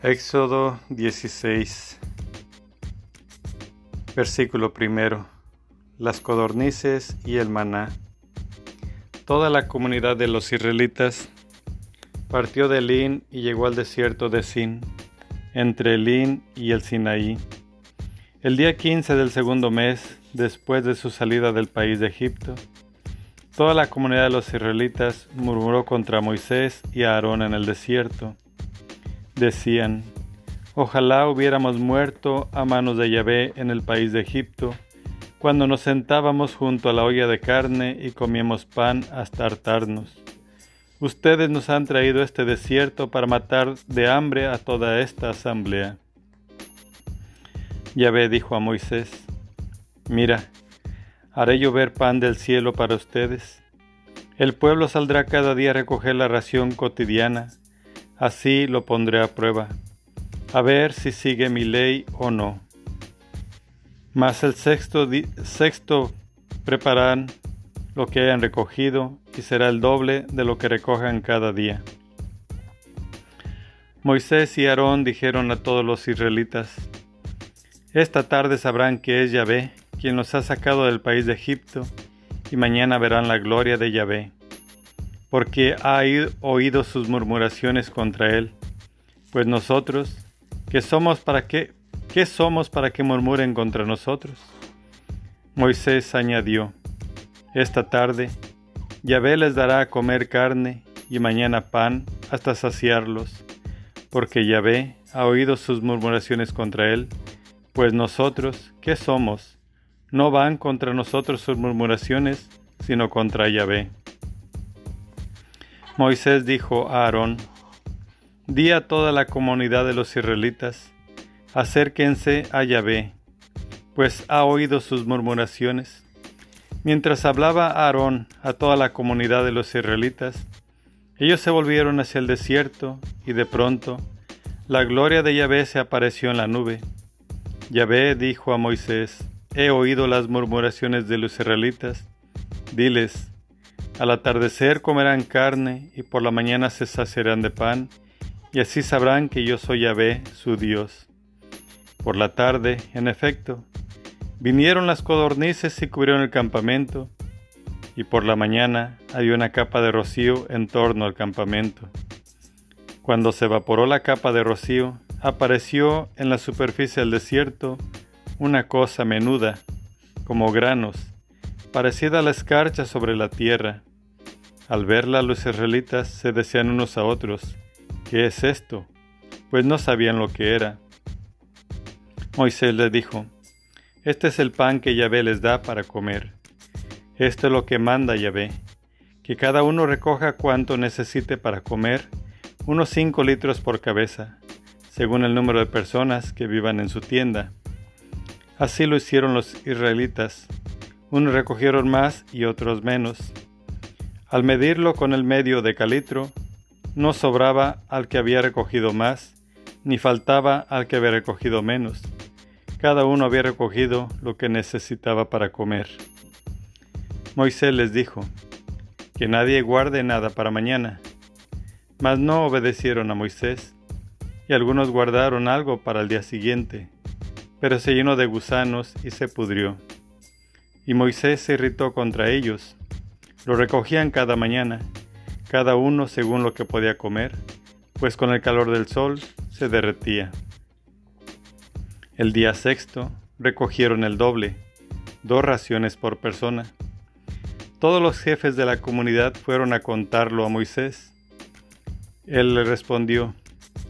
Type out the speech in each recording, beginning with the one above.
Éxodo 16 Versículo primero Las codornices y el maná Toda la comunidad de los israelitas partió de Elín y llegó al desierto de Sin, entre Elín y el Sinaí. El día 15 del segundo mes, después de su salida del país de Egipto, toda la comunidad de los israelitas murmuró contra Moisés y Aarón en el desierto decían, ojalá hubiéramos muerto a manos de Yahvé en el país de Egipto, cuando nos sentábamos junto a la olla de carne y comíamos pan hasta hartarnos. Ustedes nos han traído este desierto para matar de hambre a toda esta asamblea. Yahvé dijo a Moisés, Mira, haré llover pan del cielo para ustedes. El pueblo saldrá cada día a recoger la ración cotidiana Así lo pondré a prueba, a ver si sigue mi ley o no. Mas el sexto, sexto preparan lo que hayan recogido y será el doble de lo que recojan cada día. Moisés y Aarón dijeron a todos los israelitas, Esta tarde sabrán que es Yahvé quien los ha sacado del país de Egipto, y mañana verán la gloria de Yahvé porque ha oído sus murmuraciones contra él. Pues nosotros, ¿qué somos para qué, qué somos para que murmuren contra nosotros? Moisés añadió, Esta tarde Yahvé les dará a comer carne y mañana pan hasta saciarlos, porque Yahvé ha oído sus murmuraciones contra él, pues nosotros, ¿qué somos? No van contra nosotros sus murmuraciones, sino contra Yahvé. Moisés dijo a Aarón, Di a toda la comunidad de los israelitas, acérquense a Yahvé, pues ha oído sus murmuraciones. Mientras hablaba Aarón a toda la comunidad de los israelitas, ellos se volvieron hacia el desierto y de pronto la gloria de Yahvé se apareció en la nube. Yahvé dijo a Moisés, He oído las murmuraciones de los israelitas. Diles, al atardecer comerán carne y por la mañana se saciarán de pan, y así sabrán que yo soy Yahvé, su Dios. Por la tarde, en efecto, vinieron las codornices y cubrieron el campamento, y por la mañana había una capa de rocío en torno al campamento. Cuando se evaporó la capa de rocío, apareció en la superficie del desierto una cosa menuda, como granos, parecida a la escarcha sobre la tierra. Al verla los israelitas se decían unos a otros, ¿qué es esto? Pues no sabían lo que era. Moisés les dijo, Este es el pan que Yahvé les da para comer. Esto es lo que manda Yahvé, que cada uno recoja cuanto necesite para comer, unos cinco litros por cabeza, según el número de personas que vivan en su tienda. Así lo hicieron los israelitas. Unos recogieron más y otros menos. Al medirlo con el medio de calitro, no sobraba al que había recogido más, ni faltaba al que había recogido menos. Cada uno había recogido lo que necesitaba para comer. Moisés les dijo, que nadie guarde nada para mañana. Mas no obedecieron a Moisés, y algunos guardaron algo para el día siguiente, pero se llenó de gusanos y se pudrió. Y Moisés se irritó contra ellos, lo recogían cada mañana, cada uno según lo que podía comer, pues con el calor del sol se derretía. El día sexto recogieron el doble, dos raciones por persona. Todos los jefes de la comunidad fueron a contarlo a Moisés. Él le respondió,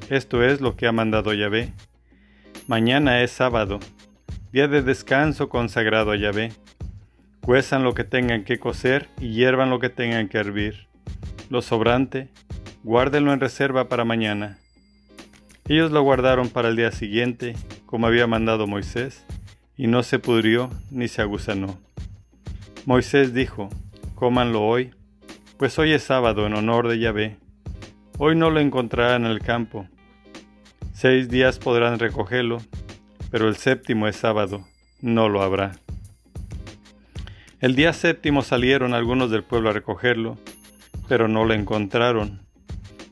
esto es lo que ha mandado Yahvé. Mañana es sábado, día de descanso consagrado a Yahvé. Cuezan lo que tengan que cocer y hiervan lo que tengan que hervir. Lo sobrante, guárdenlo en reserva para mañana. Ellos lo guardaron para el día siguiente, como había mandado Moisés, y no se pudrió ni se agusanó. Moisés dijo, cómanlo hoy, pues hoy es sábado en honor de Yahvé. Hoy no lo encontrarán en el campo. Seis días podrán recogerlo, pero el séptimo es sábado, no lo habrá. El día séptimo salieron algunos del pueblo a recogerlo, pero no lo encontraron.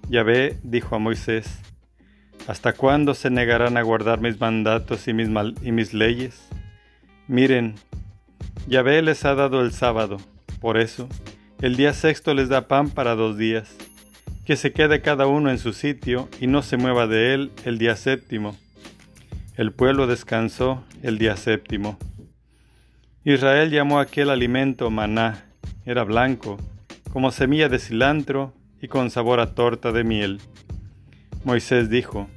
Yahvé dijo a Moisés, ¿Hasta cuándo se negarán a guardar mis mandatos y mis, y mis leyes? Miren, Yahvé les ha dado el sábado, por eso, el día sexto les da pan para dos días, que se quede cada uno en su sitio y no se mueva de él el día séptimo. El pueblo descansó el día séptimo. Israel llamó aquel alimento maná, era blanco, como semilla de cilantro y con sabor a torta de miel. Moisés dijo,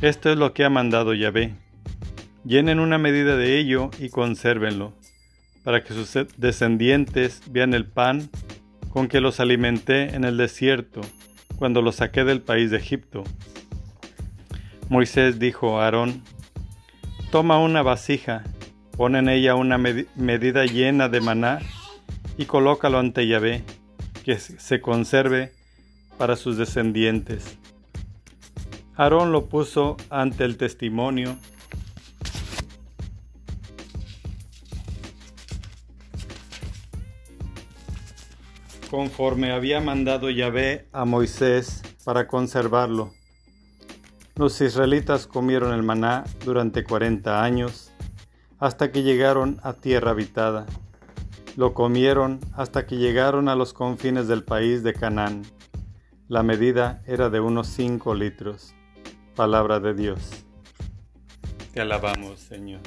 Esto es lo que ha mandado Yahvé. Llenen una medida de ello y consérvenlo, para que sus descendientes vean el pan con que los alimenté en el desierto, cuando los saqué del país de Egipto. Moisés dijo a Aarón, Toma una vasija, pon en ella una medida llena de maná y colócalo ante Yahvé, que se conserve para sus descendientes. Aarón lo puso ante el testimonio conforme había mandado Yahvé a Moisés para conservarlo. Los israelitas comieron el maná durante cuarenta años, hasta que llegaron a tierra habitada. Lo comieron hasta que llegaron a los confines del país de Canaán. La medida era de unos cinco litros. Palabra de Dios. Te alabamos, Señor.